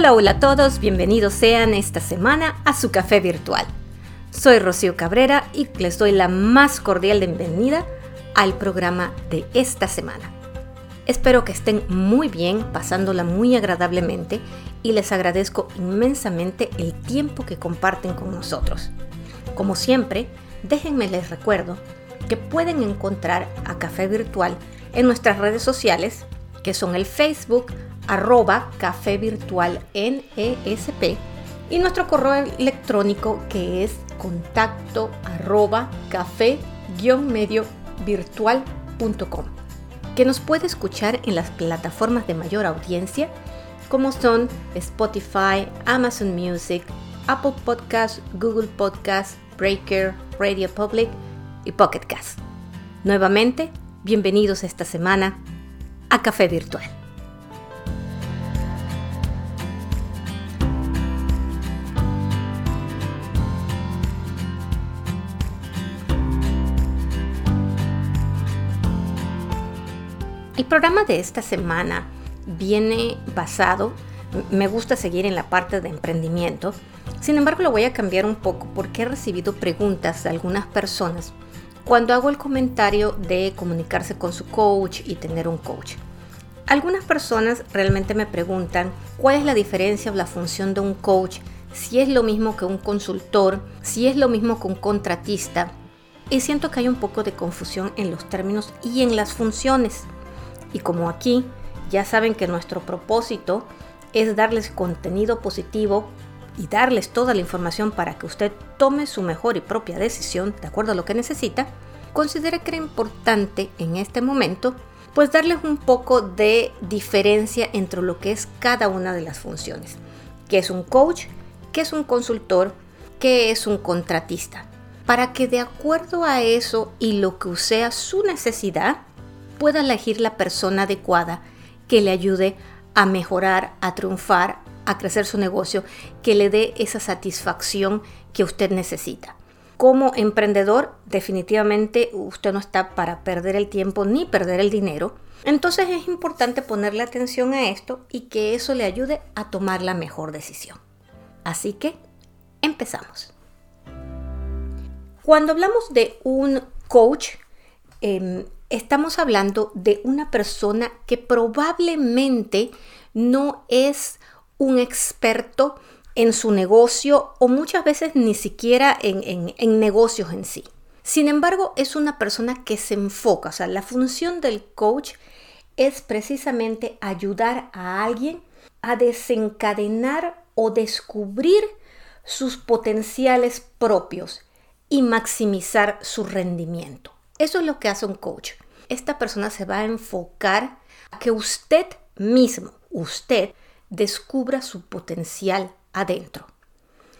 Hola, hola a todos, bienvenidos sean esta semana a su café virtual. Soy Rocío Cabrera y les doy la más cordial bienvenida al programa de esta semana. Espero que estén muy bien, pasándola muy agradablemente y les agradezco inmensamente el tiempo que comparten con nosotros. Como siempre, déjenme les recuerdo que pueden encontrar a Café Virtual en nuestras redes sociales, que son el Facebook, arroba café virtual NESP y nuestro correo electrónico que es contacto arroba café medio virtual.com que nos puede escuchar en las plataformas de mayor audiencia como son Spotify, Amazon Music, Apple Podcasts, Google Podcasts, Breaker, Radio Public y Pocket Cast. Nuevamente, bienvenidos esta semana a Café Virtual. Programa de esta semana viene basado, me gusta seguir en la parte de emprendimiento, sin embargo lo voy a cambiar un poco porque he recibido preguntas de algunas personas cuando hago el comentario de comunicarse con su coach y tener un coach. Algunas personas realmente me preguntan cuál es la diferencia o la función de un coach, si es lo mismo que un consultor, si es lo mismo que un contratista. Y siento que hay un poco de confusión en los términos y en las funciones. Y como aquí ya saben que nuestro propósito es darles contenido positivo y darles toda la información para que usted tome su mejor y propia decisión de acuerdo a lo que necesita, considere que era importante en este momento pues darles un poco de diferencia entre lo que es cada una de las funciones, que es un coach, que es un consultor, que es un contratista, para que de acuerdo a eso y lo que sea su necesidad, pueda elegir la persona adecuada que le ayude a mejorar, a triunfar, a crecer su negocio, que le dé esa satisfacción que usted necesita. Como emprendedor, definitivamente usted no está para perder el tiempo ni perder el dinero. Entonces es importante ponerle atención a esto y que eso le ayude a tomar la mejor decisión. Así que, empezamos. Cuando hablamos de un coach, eh, estamos hablando de una persona que probablemente no es un experto en su negocio o muchas veces ni siquiera en, en, negocios en sí. Sin embargo, es una persona que se enfoca, o sea, la función del coach es precisamente ayudar a alguien a desencadenar o descubrir sus potenciales propios y maximizar su rendimiento. Eso es lo que hace un coach. Esta persona se va a enfocar a que usted mismo, usted, descubra su potencial adentro.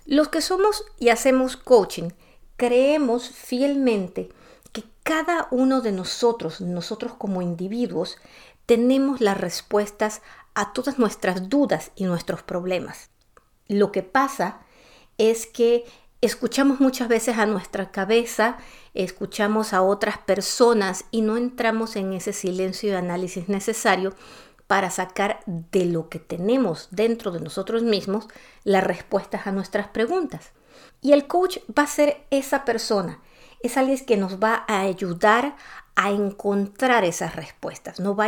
Los que somos y hacemos coaching, creemos fielmente que cada uno de nosotros, nosotros como individuos, tenemos las respuestas a todas nuestras dudas y nuestros problemas. Lo que pasa es que escuchamos muchas veces a nuestra cabeza, escuchamos a otras personas y no entramos en ese silencio de análisis necesario para sacar de lo que tenemos dentro de nosotros mismos las respuestas a nuestras preguntas. Y el coach va a ser esa persona, es alguien que nos va a ayudar a encontrar esas respuestas, nos va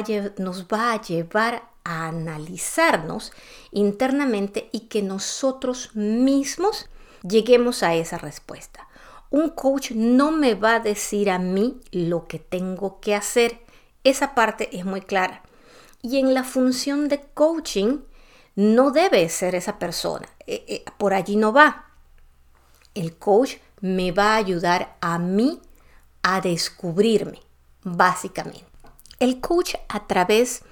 a, llevar a analizarnos internamente y que nosotros mismos lleguemos a esa respuesta. Un coach no me va a decir a mí lo que tengo que hacer. Esa parte es muy clara. Y en la función de coaching no debe ser esa persona. Eh, eh, por allí no va. El coach me va a ayudar a mí a descubrirme, básicamente. El coach a través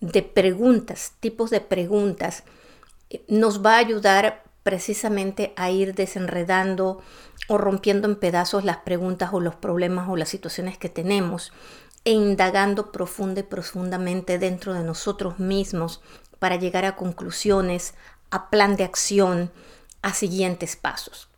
de preguntas, tipos de preguntas, eh, nos va a ayudar precisamente a ir desenredando o rompiendo en pedazos las preguntas o los problemas o las situaciones que tenemos e indagando profunda y profundamente dentro de nosotros mismos para llegar a conclusiones, a plan de acción, a siguientes pasos.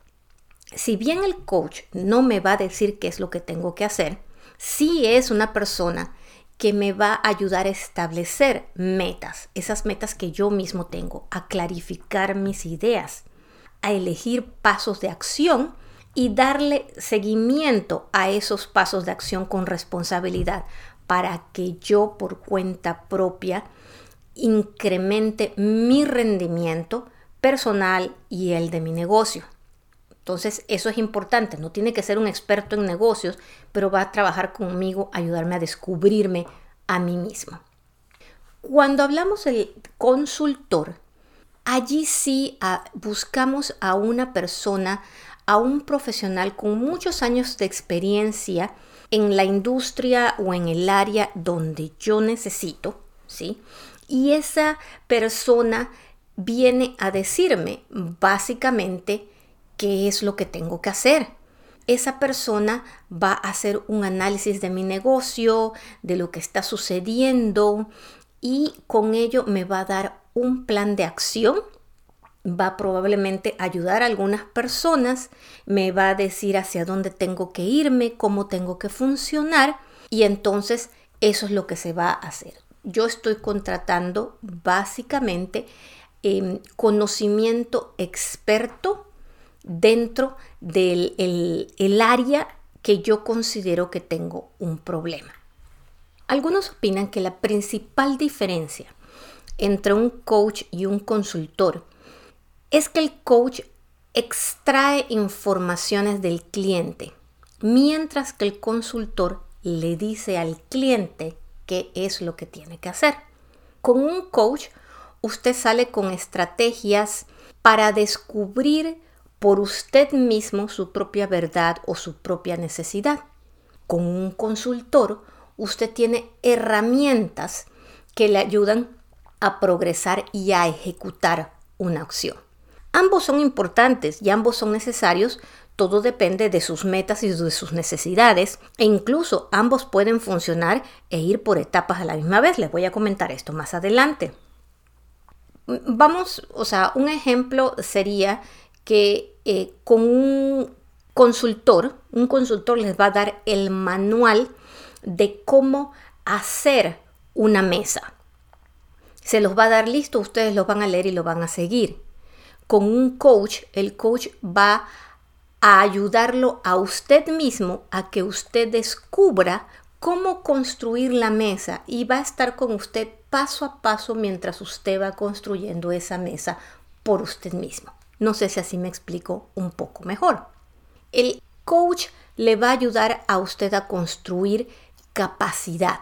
Si bien el coach no me va a decir qué es lo que tengo que hacer, sí es una persona que me va a ayudar a establecer metas, esas metas que yo mismo tengo, a clarificar mis ideas, a elegir pasos de acción y darle seguimiento a esos pasos de acción con responsabilidad para que yo por cuenta propia incremente mi rendimiento personal y el de mi negocio. Entonces, eso es importante. No tiene que ser un experto en negocios, pero va a trabajar conmigo, ayudarme a descubrirme a mí mismo. Cuando hablamos del consultor, allí sí ah, buscamos a una persona, a un profesional con muchos años de experiencia en la industria o en el área donde yo necesito, ¿sí? Y esa persona viene a decirme básicamente qué es lo que tengo que hacer. Esa persona va a hacer un análisis de mi negocio, de lo que está sucediendo y con ello me va a dar un plan de acción. Va probablemente a ayudar a algunas personas, me va a decir hacia dónde tengo que irme, cómo tengo que funcionar y entonces eso es lo que se va a hacer. Yo estoy contratando básicamente em, conocimiento experto dentro del el, área que yo considero que tengo un problema. Algunos opinan que la principal diferencia entre un coach y un consultor es que el coach extrae informaciones del cliente, mientras que el consultor le dice al cliente qué es lo que tiene que hacer. Con un coach, usted sale con estrategias para descubrir por usted mismo su propia verdad o su propia necesidad. Con un consultor, usted tiene herramientas que le ayudan a progresar y a ejecutar una acción. Ambos son importantes y ambos son necesarios, todo depende de sus metas y de sus necesidades e incluso ambos pueden funcionar e ir por etapas a la misma vez. Les voy a comentar esto más adelante. Vamos, o sea, un ejemplo sería que eh, con un consultor, un consultor les va a dar el manual de cómo hacer una mesa. Se los va a dar listo, ustedes lo van a leer y lo van a seguir. Con un coach, el coach va a ayudarlo a usted mismo a que usted descubra cómo construir la mesa y va a estar con usted paso a paso mientras usted va construyendo esa mesa por usted mismo. No sé si así me explico un poco mejor. El coach le va a ayudar a usted a construir capacidad.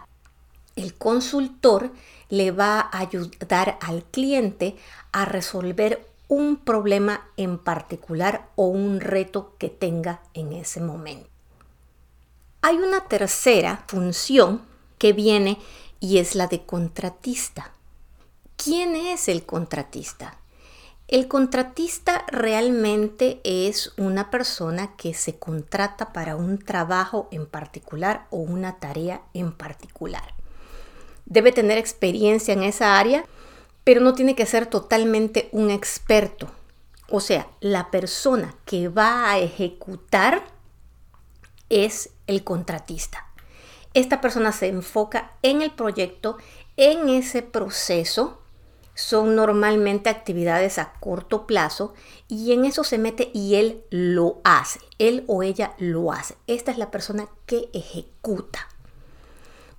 El consultor le va a ayudar al cliente a resolver un problema en particular o un reto que tenga en ese momento. Hay una tercera función que viene y es la de contratista. ¿Quién es el contratista? El contratista realmente es una persona que se contrata para un trabajo en particular o una tarea en particular. Debe tener experiencia en esa área, pero no tiene que ser totalmente un experto. O sea, la persona que va a ejecutar es el contratista. Esta persona se enfoca en el proyecto, en ese proceso son normalmente actividades a corto plazo y en eso se mete y él lo hace, él o ella lo hace. Esta es la persona que ejecuta.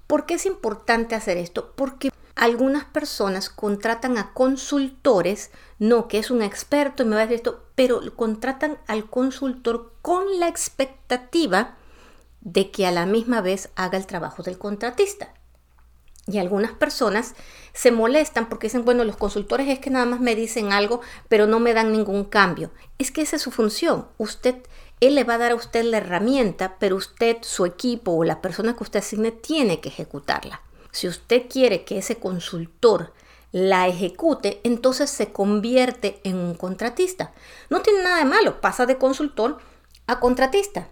¿Por qué es importante hacer esto? Porque algunas personas contratan a consultores, no que es un experto y me va a decir esto, pero contratan al consultor con la expectativa de que a la misma vez haga el trabajo del contratista. Y algunas personas se molestan porque dicen, bueno, los consultores es que nada más me dicen algo, pero no me dan ningún cambio. Es que esa es su función. Usted, él le va a dar a usted la herramienta, pero usted, su equipo o la persona que usted asigne tiene que ejecutarla. Si usted quiere que ese consultor la ejecute, entonces se convierte en un contratista. No tiene nada de malo, pasa de consultor a contratista,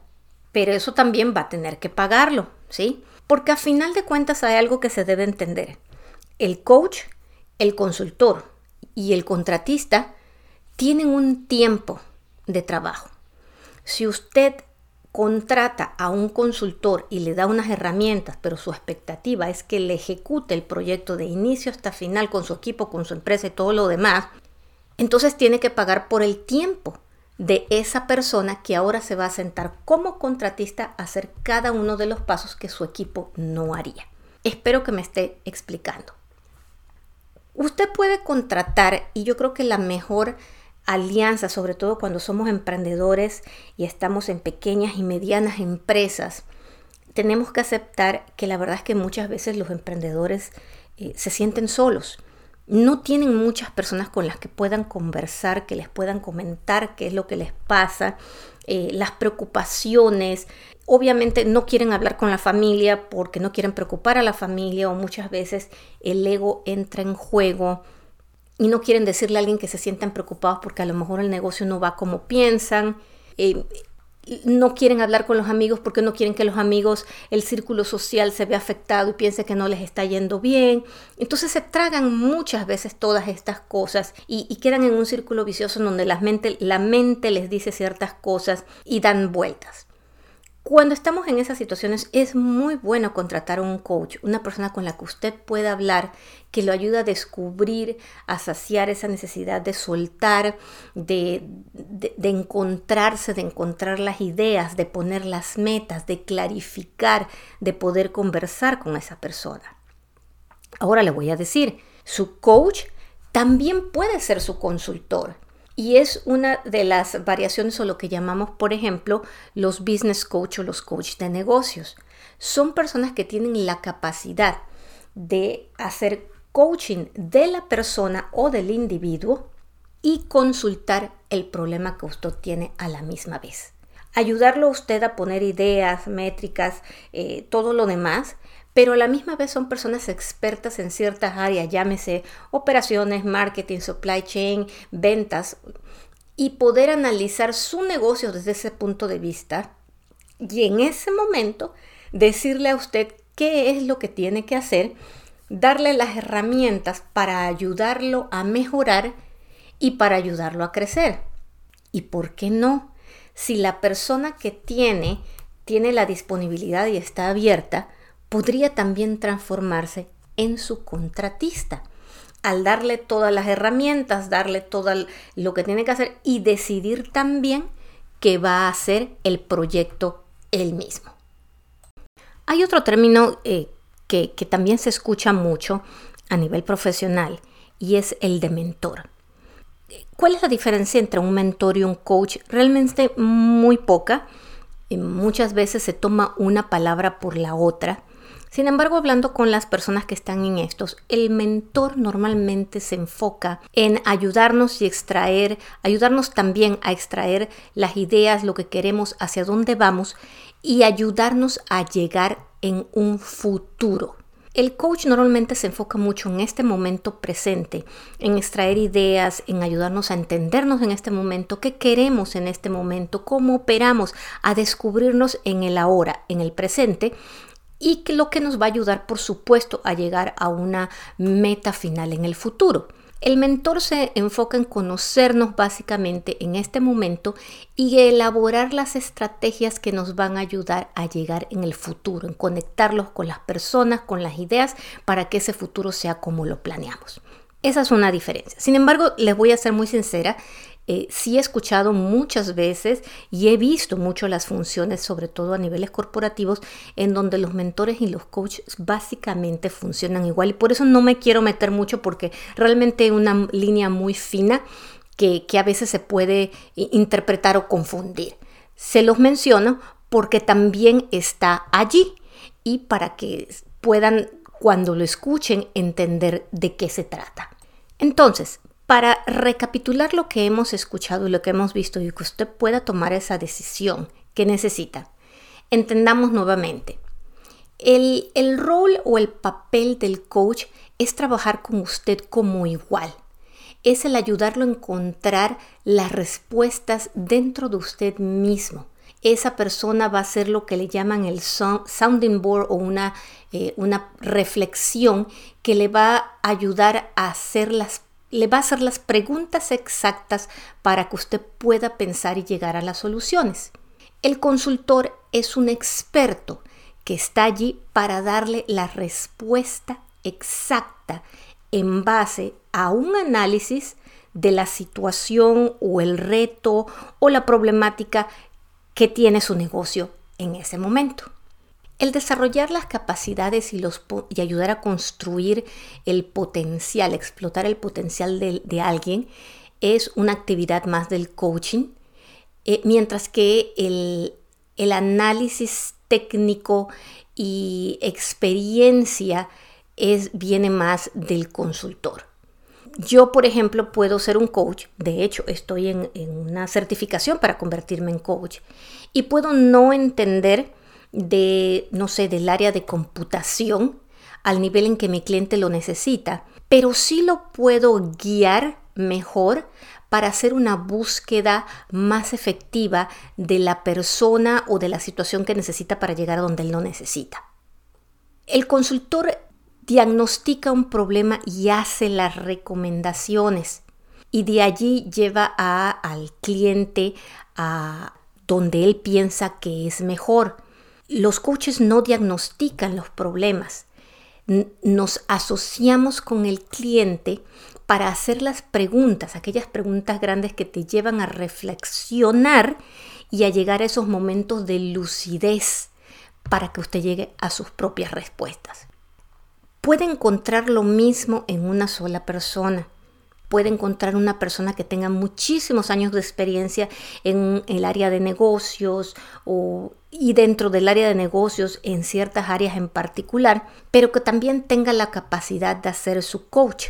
pero eso también va a tener que pagarlo, ¿sí? Porque a final de cuentas hay algo que se debe entender. El coach, el consultor y el contratista tienen un tiempo de trabajo. Si usted contrata a un consultor y le da unas herramientas, pero su expectativa es que le ejecute el proyecto de inicio hasta final con su equipo, con su empresa y todo lo demás, entonces tiene que pagar por el tiempo de esa persona que ahora se va a sentar como contratista a hacer cada uno de los pasos que su equipo no haría. Espero que me esté explicando. Usted puede contratar, y yo creo que la mejor alianza, sobre todo cuando somos emprendedores y estamos en pequeñas y medianas empresas, tenemos que aceptar que la verdad es que muchas veces los emprendedores eh, se sienten solos. No tienen muchas personas con las que puedan conversar, que les puedan comentar qué es lo que les pasa, eh, las preocupaciones. Obviamente no quieren hablar con la familia porque no quieren preocupar a la familia o muchas veces el ego entra en juego y no quieren decirle a alguien que se sientan preocupados porque a lo mejor el negocio no va como piensan. Eh, no quieren hablar con los amigos porque no quieren que los amigos, el círculo social se vea afectado y piense que no les está yendo bien. Entonces se tragan muchas veces todas estas cosas y, quedan en un círculo vicioso donde la mente, la mente les dice ciertas cosas y dan vueltas. Cuando estamos en esas situaciones es muy bueno contratar a un coach, una persona con la que usted pueda hablar, que lo ayude a descubrir, a saciar esa necesidad de soltar, de, de, encontrarse, de encontrar las ideas, de poner las metas, de clarificar, de poder conversar con esa persona. Ahora le voy a decir, su coach también puede ser su consultor. Y es una de las variaciones o lo que llamamos, por ejemplo, los business coach o los coach de negocios. Son personas que tienen la capacidad de hacer coaching de la persona o del individuo y consultar el problema que usted tiene a la misma vez. Ayudarlo a usted a poner ideas, métricas, eh, todo lo demás, pero a la misma vez son personas expertas en ciertas áreas, llámese operaciones, marketing, supply chain, ventas, y poder analizar su negocio desde ese punto de vista y en ese momento decirle a usted qué es lo que tiene que hacer, darle las herramientas para ayudarlo a mejorar y para ayudarlo a crecer. ¿Y por qué no? Si la persona que tiene tiene la disponibilidad y está abierta, podría también transformarse en su contratista al darle todas las herramientas, darle todo lo que tiene que hacer y decidir también que va a hacer el proyecto él mismo. Hay otro término eh, que, que también se escucha mucho a nivel profesional y es el de mentor. ¿Cuál es la diferencia entre un mentor y un coach? Realmente muy poca. Muchas veces se toma una palabra por la otra sin embargo, hablando con las personas que están en estos, el mentor normalmente se enfoca en ayudarnos y extraer, ayudarnos también a extraer las ideas, lo que queremos, hacia dónde vamos y ayudarnos a llegar en un futuro. El coach normalmente se enfoca mucho en este momento presente, en extraer ideas, en ayudarnos a entendernos en este momento, qué queremos en este momento, cómo operamos, a descubrirnos en el ahora, en el presente y lo que nos va a ayudar, por supuesto, a llegar a una meta final en el futuro. El mentor se enfoca en conocernos básicamente en este momento y elaborar las estrategias que nos van a ayudar a llegar en el futuro, en conectarlos con las personas, con las ideas, para que ese futuro sea como lo planeamos. Esa es una diferencia. Sin embargo, les voy a ser muy sincera, eh, sí he escuchado muchas veces y he visto mucho las funciones, sobre todo a niveles corporativos, en donde los mentores y los coaches básicamente funcionan igual. Y por eso no me quiero meter mucho porque realmente una línea muy fina que, que a veces se puede interpretar o confundir. Se los menciono porque también está allí y para que puedan, cuando lo escuchen, entender de qué se trata. Entonces, para recapitular lo que hemos escuchado y lo que hemos visto y que usted pueda tomar esa decisión que necesita, entendamos nuevamente. El, el rol o el papel del coach es trabajar con usted como igual. Es el ayudarlo a encontrar las respuestas dentro de usted mismo. Esa persona va a ser lo que le llaman el sounding board o una, eh, una reflexión que le va a ayudar a hacer las le va a hacer las preguntas exactas para que usted pueda pensar y llegar a las soluciones. El consultor es un experto que está allí para darle la respuesta exacta en base a un análisis de la situación o el reto o la problemática que tiene su negocio en ese momento. El desarrollar las capacidades y, ayudar a construir el potencial, explotar el potencial de, alguien, es una actividad más del coaching, eh, mientras que el, el análisis técnico y experiencia es, viene más del consultor. Yo, por ejemplo, puedo ser un coach, de hecho estoy en, una certificación para convertirme en coach, y puedo no entender de, no sé, del área de computación al nivel en que mi cliente lo necesita, pero sí lo puedo guiar mejor para hacer una búsqueda más efectiva de la persona o de la situación que necesita para llegar a donde él lo necesita. El consultor diagnostica un problema y hace las recomendaciones y de allí lleva al cliente a donde él piensa que es mejor. Los coaches no diagnostican los problemas. Nos asociamos con el cliente para hacer las preguntas, aquellas preguntas grandes que te llevan a reflexionar y a llegar a esos momentos de lucidez para que usted llegue a sus propias respuestas puede encontrar lo mismo en una sola persona. Puede encontrar una persona que tenga muchísimos años de experiencia en el área de negocios o, y dentro del área de negocios en ciertas áreas en particular, pero que también tenga la capacidad de hacer su coach.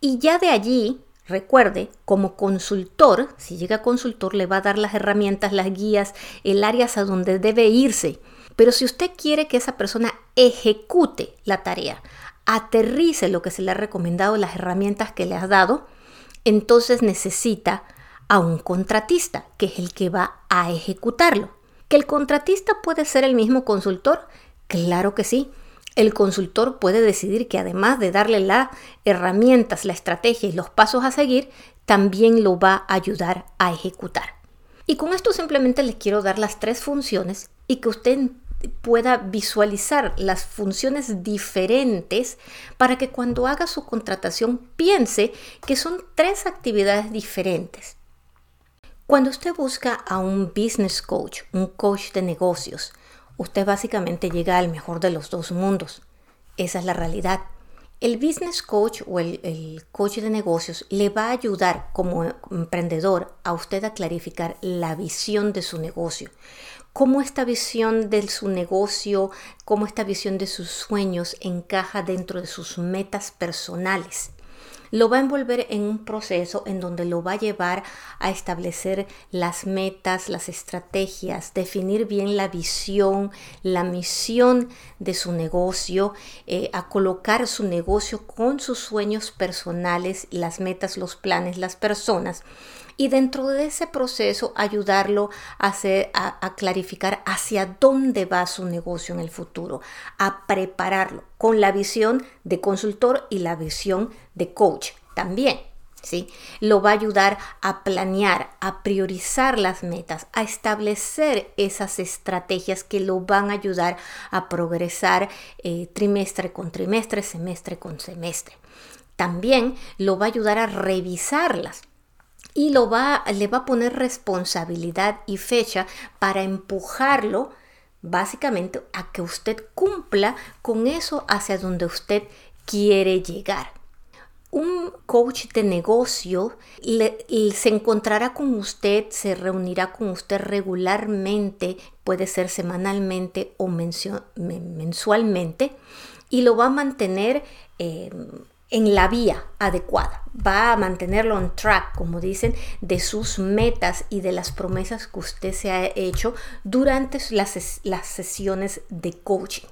Y ya de allí, recuerde, como consultor, si llega consultor, le va a dar las herramientas, las guías, el área a donde debe irse pero si usted quiere que esa persona ejecute la tarea, aterrice lo que se le ha recomendado, las herramientas que le has dado, entonces necesita a un contratista, que es el que va a ejecutarlo. ¿Que el contratista puede ser el mismo consultor? Claro que sí. El consultor puede decidir que además de darle las herramientas, la estrategia y los pasos a seguir, también lo va a ayudar a ejecutar. Y con esto simplemente les quiero dar las tres funciones y que usted pueda visualizar las funciones diferentes para que cuando haga su contratación piense que son tres actividades diferentes. Cuando usted busca a un business coach, un coach de negocios, usted básicamente llega al mejor de los dos mundos. Esa es la realidad. El business coach o el, coach de negocios le va a ayudar como emprendedor a usted a clarificar la visión de su negocio cómo esta visión de su negocio, cómo esta visión de sus sueños encaja dentro de sus metas personales. Lo va a envolver en un proceso en donde lo va a llevar a establecer las metas, las estrategias, definir bien la visión, la misión de su negocio, eh, a colocar su negocio con sus sueños personales, las metas, los planes, las personas y dentro de ese proceso ayudarlo a, hacer, a, clarificar hacia dónde va su negocio en el futuro, a prepararlo con la visión de consultor y la visión de coach también. ¿Sí? Lo va a ayudar a planear, a priorizar las metas, a establecer esas estrategias que lo van a ayudar a progresar eh, trimestre con trimestre, semestre con semestre. También lo va a ayudar a revisarlas y lo va, le va a poner responsabilidad y fecha para empujarlo básicamente a que usted cumpla con eso hacia donde usted quiere llegar. Un coach de negocio se encontrará con usted, se reunirá con usted regularmente, puede ser semanalmente o mensualmente, y lo va a mantener eh, en la vía adecuada, va a mantenerlo on track, como dicen, de sus metas y de las promesas que usted se ha hecho durante las, las sesiones de coaching.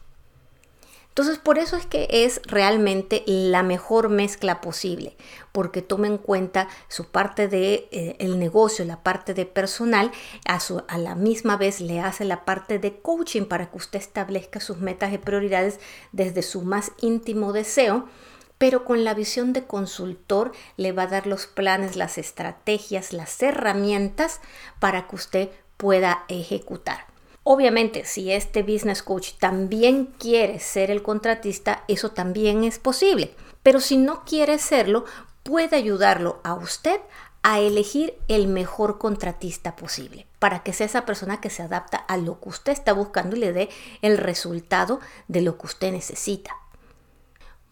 Entonces, por eso es que es realmente la mejor mezcla posible, porque toma en cuenta su parte de eh, el negocio, la parte de personal, a, a la misma vez le hace la parte de coaching para que usted establezca sus metas y prioridades desde su más íntimo deseo pero con la visión de consultor le va a dar los planes, las estrategias, las herramientas para que usted pueda ejecutar. Obviamente, si este business coach también quiere ser el contratista, eso también es posible. Pero si no quiere serlo, puede ayudarlo a usted a elegir el mejor contratista posible, para que sea esa persona que se adapta a lo que usted está buscando y le dé el resultado de lo que usted necesita.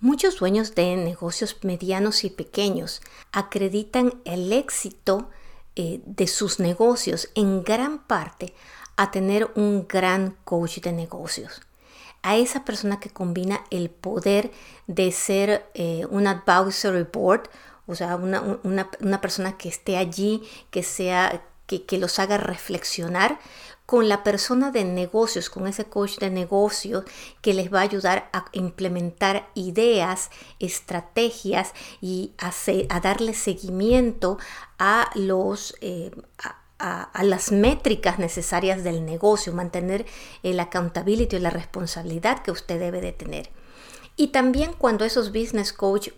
Muchos dueños de negocios medianos y pequeños acreditan el éxito eh, de sus negocios en gran parte a tener un gran coach de negocios. A esa persona que combina el poder de ser eh, un advisory board o sea, una, persona que esté allí, que sea, que, que, los haga reflexionar con la persona de negocios, con ese coach de negocios que les va a ayudar a implementar ideas, estrategias y a, darle seguimiento a los... Eh, a, las métricas necesarias del negocio, mantener el accountability y la responsabilidad que usted debe de tener. Y también cuando esos business coach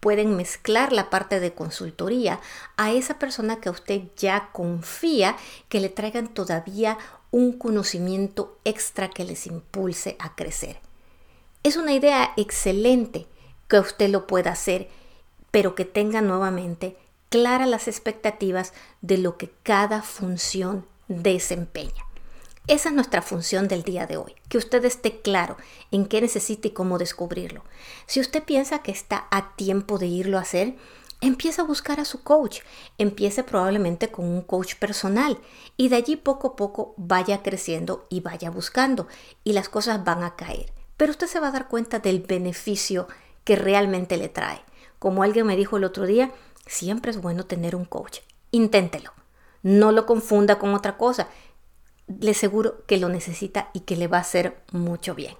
pueden mezclar la parte de consultoría a esa persona que usted ya confía que le traigan todavía un conocimiento extra que les impulse a crecer. Es una idea excelente que usted lo pueda hacer, pero que tenga nuevamente claras las expectativas de lo que cada función desempeña. Esa es nuestra función del día de hoy, que usted esté claro en qué necesita y cómo descubrirlo. Si usted piensa que está a tiempo de irlo a hacer, empieza a buscar a su coach. Empiece probablemente con un coach personal y de allí poco a poco vaya creciendo y vaya buscando y las cosas van a caer. Pero usted se va a dar cuenta del beneficio que realmente le trae. Como alguien me dijo el otro día, siempre es bueno tener un coach. Inténtelo. No lo confunda con otra cosa le aseguro que lo necesita y que le va a hacer mucho bien.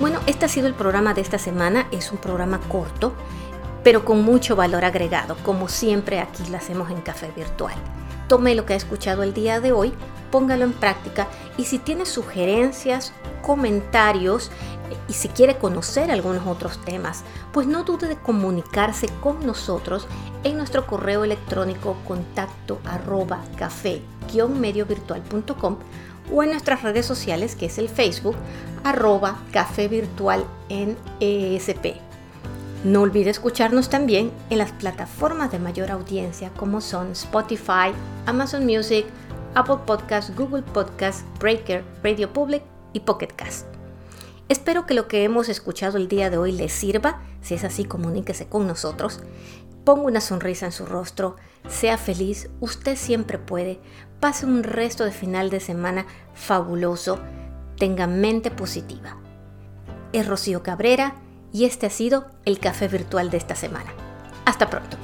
Bueno, este ha sido el programa de esta semana. Es un programa corto, pero con mucho valor agregado, como siempre aquí lo hacemos en Café Virtual. Tome lo que ha escuchado el día de hoy, póngalo en práctica y si tiene sugerencias, comentarios y si quiere conocer algunos otros temas, pues no dude de comunicarse con nosotros en nuestro correo electrónico contacto arroba café-mediovirtual.com o en nuestras redes sociales que es el Facebook arroba café virtual en ESP. No olvide escucharnos también en las plataformas de mayor audiencia como son Spotify, Amazon Music, Apple Podcasts, Google Podcasts, Breaker, Radio Public y Pocket Cast. Espero que lo que hemos escuchado el día de hoy les sirva. Si es así, comuníquese con nosotros. Ponga una sonrisa en su rostro, sea feliz, usted siempre puede. Pase un resto de final de semana fabuloso. Tenga mente positiva. Es Rocío Cabrera y este ha sido el café virtual de esta semana. Hasta pronto.